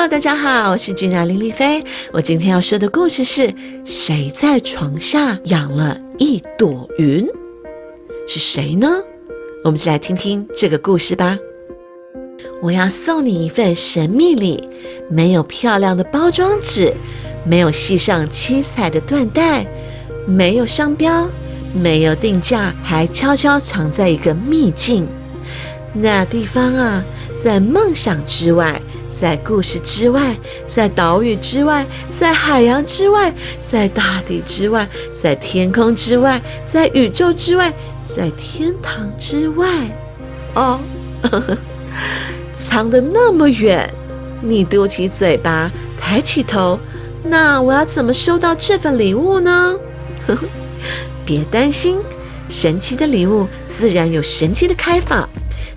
Hello，大家好，我是君雅林丽菲。我今天要说的故事是：谁在床下养了一朵云？是谁呢？我们一起来听听这个故事吧。我要送你一份神秘礼，没有漂亮的包装纸，没有系上七彩的缎带，没有商标，没有定价，还悄悄藏在一个秘境。那地方啊，在梦想之外。在故事之外，在岛屿之外，在海洋之外，在大地之外，在天空之外，在宇宙之外，在天堂之外，哦，藏得那么远，你嘟起嘴巴，抬起头，那我要怎么收到这份礼物呢？别担心，神奇的礼物自然有神奇的开法。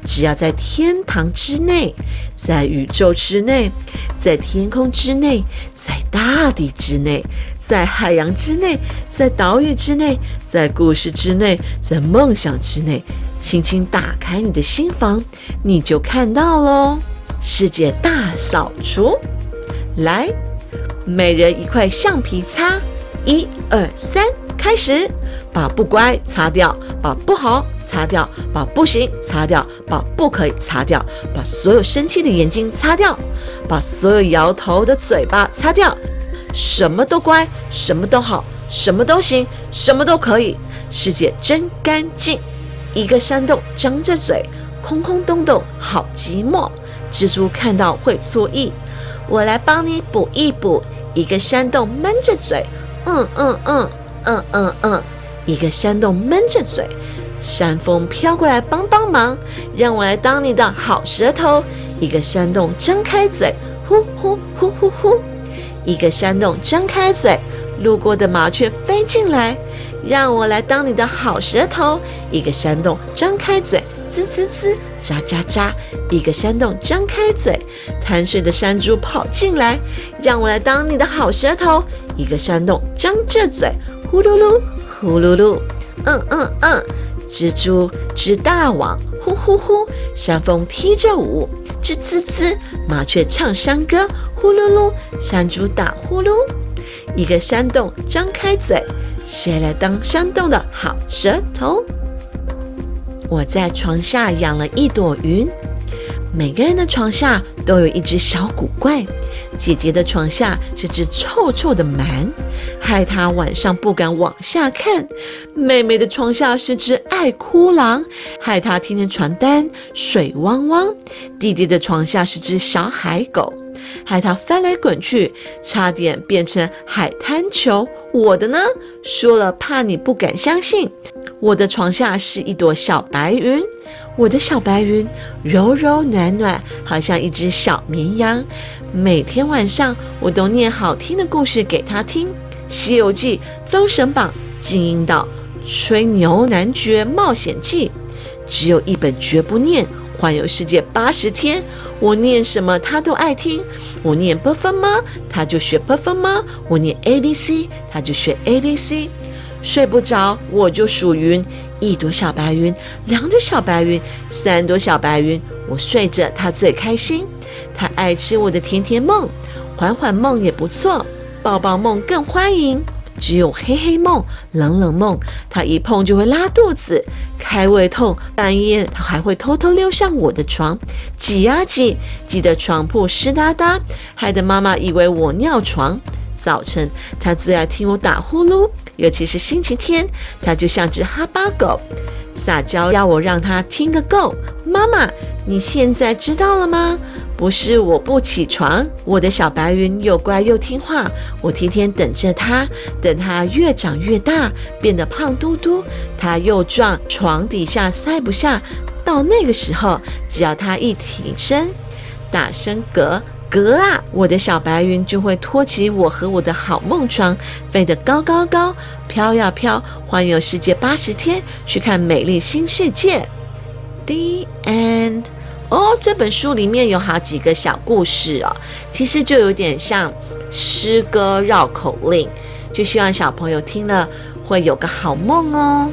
只要在天堂之内，在宇宙之内，在天空之内，在大地之内，在海洋之内，在岛屿之内，在故事之内，在梦想之内，轻轻打开你的心房，你就看到喽！世界大扫除，来，每人一块橡皮擦，一二三。开始，把不乖擦掉，把不好擦掉，把不行擦掉，把不可以擦掉，把所有生气的眼睛擦掉，把所有摇头的嘴巴擦掉。什么都乖，什么都好，什么都行，什么都可以。世界真干净。一个山洞张着嘴，空空洞洞，好寂寞。蜘蛛看到会作意，我来帮你补一补。一个山洞闷着嘴，嗯嗯嗯。嗯嗯嗯，一个山洞闷着嘴，山风飘过来帮帮忙，让我来当你的好舌头。一个山洞张开嘴，呼呼呼呼呼，一个山洞张开嘴，路过的麻雀飞进来，让我来当你的好舌头。一个山洞张开嘴，滋滋滋，喳喳喳，一个山洞张开嘴，贪睡的山猪跑进来，让我来当你的好舌头。一个山洞张着嘴。呼噜噜，呼噜噜，嗯嗯嗯，蜘蛛织大网，呼呼呼，山风踢着舞，吱吱吱，麻雀唱山歌，呼噜噜，山猪打呼噜，一个山洞张开嘴，谁来当山洞的好舌头？我在床下养了一朵云。每个人的床下都有一只小古怪。姐姐的床下是只臭臭的螨，害她晚上不敢往下看。妹妹的床下是只爱哭狼，害她天天床单水汪汪。弟弟的床下是只小海狗，害他翻来滚去，差点变成海滩球。我的呢？说了怕你不敢相信。我的床下是一朵小白云。我的小白云柔柔暖暖，好像一只小绵羊。每天晚上，我都念好听的故事给他听，《西游记》《封神榜》《金银岛》《吹牛男爵冒险记》，只有一本绝不念，《环游世界八十天》。我念什么他都爱听。我念 “b f 吗”，他就学 “b f 吗”；我念 “a b c”，他就学 “a b c”。睡不着，我就数云。一朵小白云，两朵小白云，三朵小白云。我睡着，它最开心。它爱吃我的甜甜梦，缓缓梦也不错，抱抱梦更欢迎。只有黑黑梦、冷冷梦，它一碰就会拉肚子、开胃痛。半夜它还会偷偷溜上我的床，挤啊挤，挤得床铺湿哒哒，害得妈妈以为我尿床。早晨，它最爱听我打呼噜。尤其是星期天，它就像只哈巴狗，撒娇要我让它听个够。妈妈，你现在知道了吗？不是我不起床，我的小白云又乖又听话，我天天等着它，等它越长越大，变得胖嘟嘟，它又壮，床底下塞不下。到那个时候，只要它一挺身，大声嗝。格啊！我的小白云就会托起我和我的好梦床，飞得高高高，飘呀飘，环游世界八十天，去看美丽新世界。The end。哦，这本书里面有好几个小故事哦，其实就有点像诗歌绕口令，就希望小朋友听了会有个好梦哦。